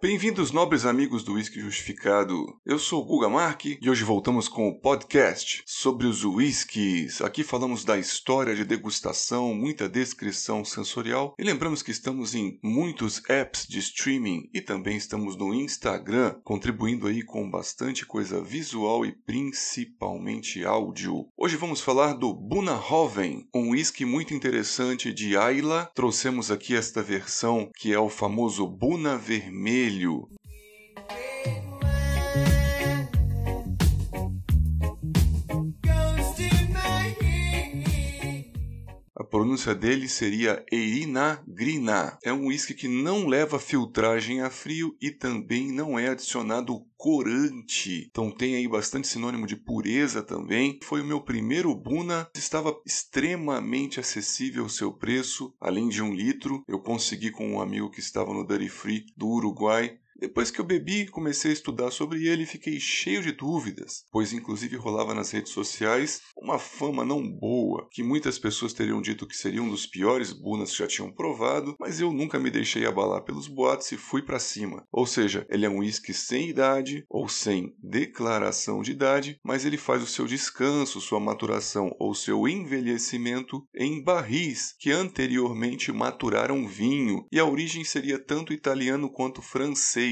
Bem-vindos, nobres amigos do Whisky Justificado. Eu sou o Guga Mark e hoje voltamos com o podcast sobre os whiskies. Aqui falamos da história de degustação, muita descrição sensorial e lembramos que estamos em muitos apps de streaming e também estamos no Instagram, contribuindo aí com bastante coisa visual e principalmente áudio. Hoje vamos falar do Bunahoven, um whisky muito interessante de Ayla. Trouxemos aqui esta versão que é o famoso Buna Vermelho vermelho. Pronúncia dele seria Eirina Grina. É um whisky que não leva filtragem a frio e também não é adicionado corante. Então tem aí bastante sinônimo de pureza também. Foi o meu primeiro Buna, estava extremamente acessível o seu preço, além de um litro. Eu consegui com um amigo que estava no Duty Free do Uruguai depois que eu bebi, comecei a estudar sobre ele e fiquei cheio de dúvidas, pois inclusive rolava nas redes sociais uma fama não boa, que muitas pessoas teriam dito que seria um dos piores bunas que já tinham provado, mas eu nunca me deixei abalar pelos boatos e fui para cima. Ou seja, ele é um whisky sem idade ou sem declaração de idade, mas ele faz o seu descanso, sua maturação ou seu envelhecimento em barris que anteriormente maturaram vinho, e a origem seria tanto italiano quanto francês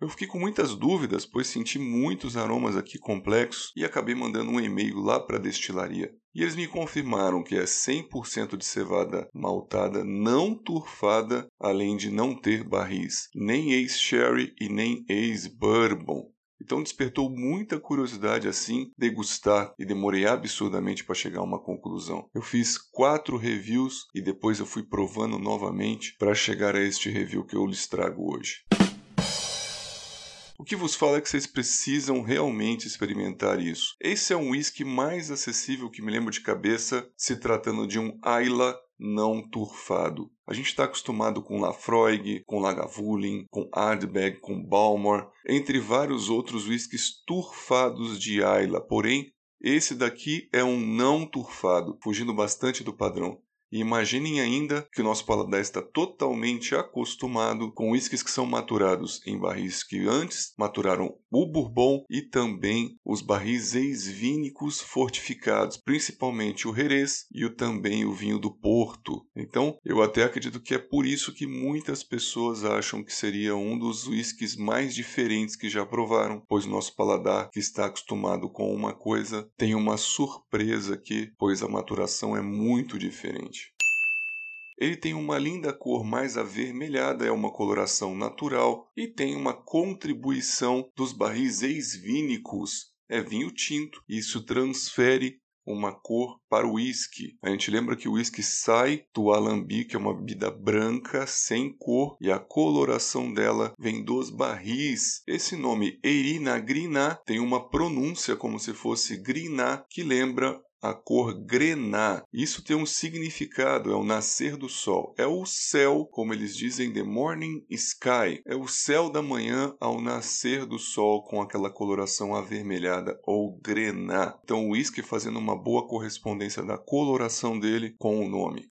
eu fiquei com muitas dúvidas, pois senti muitos aromas aqui complexos e acabei mandando um e-mail lá para a destilaria. E eles me confirmaram que é 100% de cevada maltada não turfada, além de não ter barris, nem ex-sherry e nem ex-bourbon. Então despertou muita curiosidade assim degustar e demorei absurdamente para chegar a uma conclusão. Eu fiz quatro reviews e depois eu fui provando novamente para chegar a este review que eu lhes trago hoje. O que vos falo é que vocês precisam realmente experimentar isso. Esse é um whisky mais acessível que me lembro de cabeça, se tratando de um Ayla não turfado. A gente está acostumado com Lafroig, com Lagavulin, com Ardbeg, com Balmore, entre vários outros whiskies turfados de Ayla. Porém, esse daqui é um não turfado, fugindo bastante do padrão. E imaginem ainda que o nosso paladar está totalmente acostumado com whiskies que são maturados em barris que antes maturaram o bourbon e também os barris ex-vínicos fortificados, principalmente o Jerez e o, também o vinho do Porto. Então, eu até acredito que é por isso que muitas pessoas acham que seria um dos whiskies mais diferentes que já provaram, pois o nosso paladar, que está acostumado com uma coisa, tem uma surpresa aqui, pois a maturação é muito diferente. Ele tem uma linda cor mais avermelhada, é uma coloração natural e tem uma contribuição dos barris ex-vínicos. É vinho tinto, isso transfere uma cor para o uísque. A gente lembra que o uísque sai do alambique, é uma bebida branca, sem cor, e a coloração dela vem dos barris. Esse nome Erina Griná tem uma pronúncia como se fosse Griná, que lembra a cor grená. Isso tem um significado, é o nascer do sol. É o céu, como eles dizem, the morning sky. É o céu da manhã ao nascer do sol com aquela coloração avermelhada ou grená. Então o whisky fazendo uma boa correspondência da coloração dele com o nome.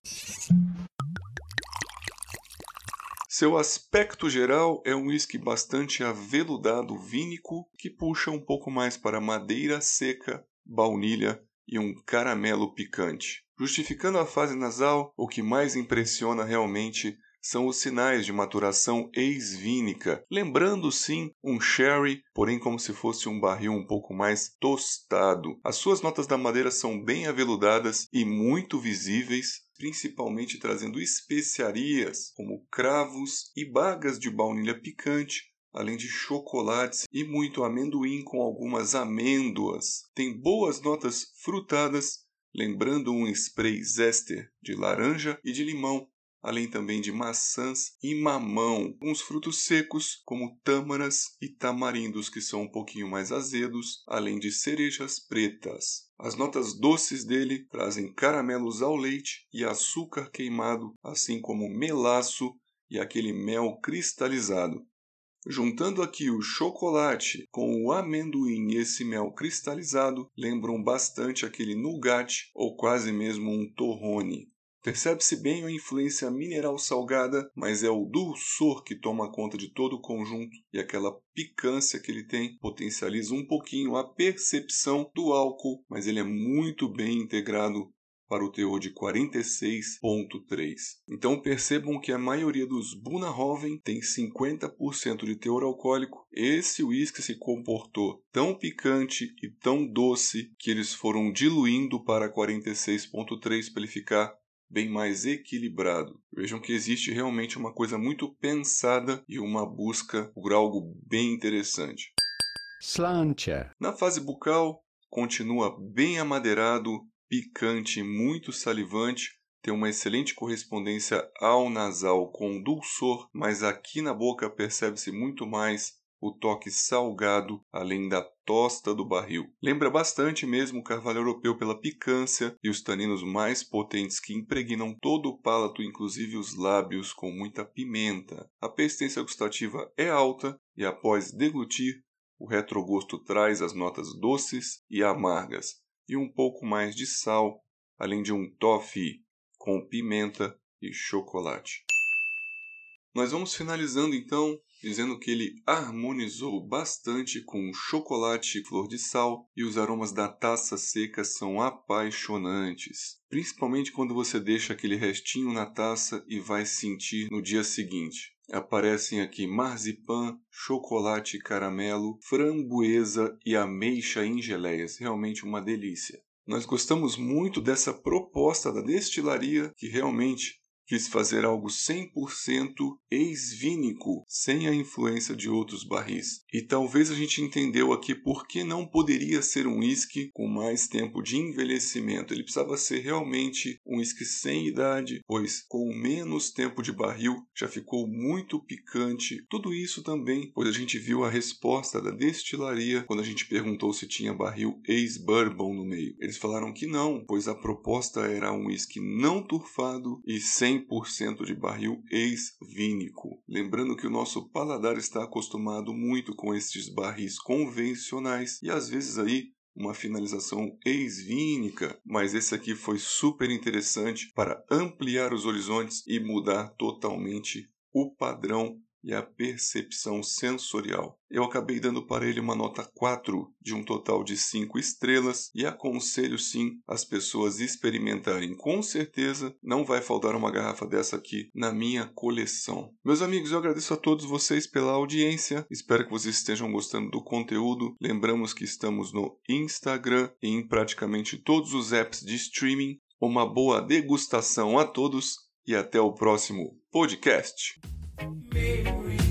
Seu aspecto geral é um whisky bastante aveludado vínico que puxa um pouco mais para madeira seca, baunilha e um caramelo picante. Justificando a fase nasal, o que mais impressiona realmente são os sinais de maturação ex-vínica, lembrando sim um sherry, porém como se fosse um barril um pouco mais tostado. As suas notas da madeira são bem aveludadas e muito visíveis, principalmente trazendo especiarias como cravos e bagas de baunilha picante, além de chocolates e muito amendoim com algumas amêndoas. Tem boas notas frutadas, lembrando um spray zester de laranja e de limão, além também de maçãs e mamão, uns frutos secos como tâmaras e tamarindos que são um pouquinho mais azedos, além de cerejas pretas. As notas doces dele trazem caramelos ao leite e açúcar queimado, assim como melaço e aquele mel cristalizado. Juntando aqui o chocolate com o amendoim e esse mel cristalizado, lembram bastante aquele nougat ou quase mesmo um torrone. Percebe-se bem a influência mineral salgada, mas é o dulçor que toma conta de todo o conjunto e aquela picância que ele tem potencializa um pouquinho a percepção do álcool, mas ele é muito bem integrado para o teor de 46,3. Então percebam que a maioria dos Bunahoven tem 50% de teor alcoólico. Esse uísque se comportou tão picante e tão doce que eles foram diluindo para 46,3 para ele ficar bem mais equilibrado. Vejam que existe realmente uma coisa muito pensada e uma busca por algo bem interessante. Slantia. Na fase bucal, continua bem amadeirado, picante, muito salivante, tem uma excelente correspondência ao nasal com dulçor, mas aqui na boca percebe-se muito mais o toque salgado, além da tosta do barril. Lembra bastante mesmo o carvalho europeu pela picância e os taninos mais potentes que impregnam todo o palato, inclusive os lábios, com muita pimenta. A persistência gustativa é alta e após deglutir, o retrogosto traz as notas doces e amargas, e um pouco mais de sal, além de um toffee com pimenta e chocolate. Nós vamos finalizando então dizendo que ele harmonizou bastante com chocolate e flor de sal e os aromas da taça seca são apaixonantes, principalmente quando você deixa aquele restinho na taça e vai sentir no dia seguinte. Aparecem aqui marzipan, chocolate caramelo, framboesa e ameixa em geleias. Realmente uma delícia. Nós gostamos muito dessa proposta da destilaria, que realmente quis fazer algo 100% ex-vínico, sem a influência de outros barris. E talvez a gente entendeu aqui por que não poderia ser um whisky com mais tempo de envelhecimento. Ele precisava ser realmente um whisky sem idade, pois com menos tempo de barril já ficou muito picante. Tudo isso também, pois a gente viu a resposta da destilaria quando a gente perguntou se tinha barril ex-bourbon no meio. Eles falaram que não, pois a proposta era um whisky não turfado e sem 100% de barril ex-vínico. Lembrando que o nosso paladar está acostumado muito com estes barris convencionais e às vezes aí uma finalização ex-vínica, mas esse aqui foi super interessante para ampliar os horizontes e mudar totalmente o padrão e a percepção sensorial. Eu acabei dando para ele uma nota 4 de um total de 5 estrelas e aconselho sim as pessoas experimentarem. Com certeza não vai faltar uma garrafa dessa aqui na minha coleção. Meus amigos, eu agradeço a todos vocês pela audiência. Espero que vocês estejam gostando do conteúdo. Lembramos que estamos no Instagram e em praticamente todos os apps de streaming. Uma boa degustação a todos e até o próximo podcast. Maybe.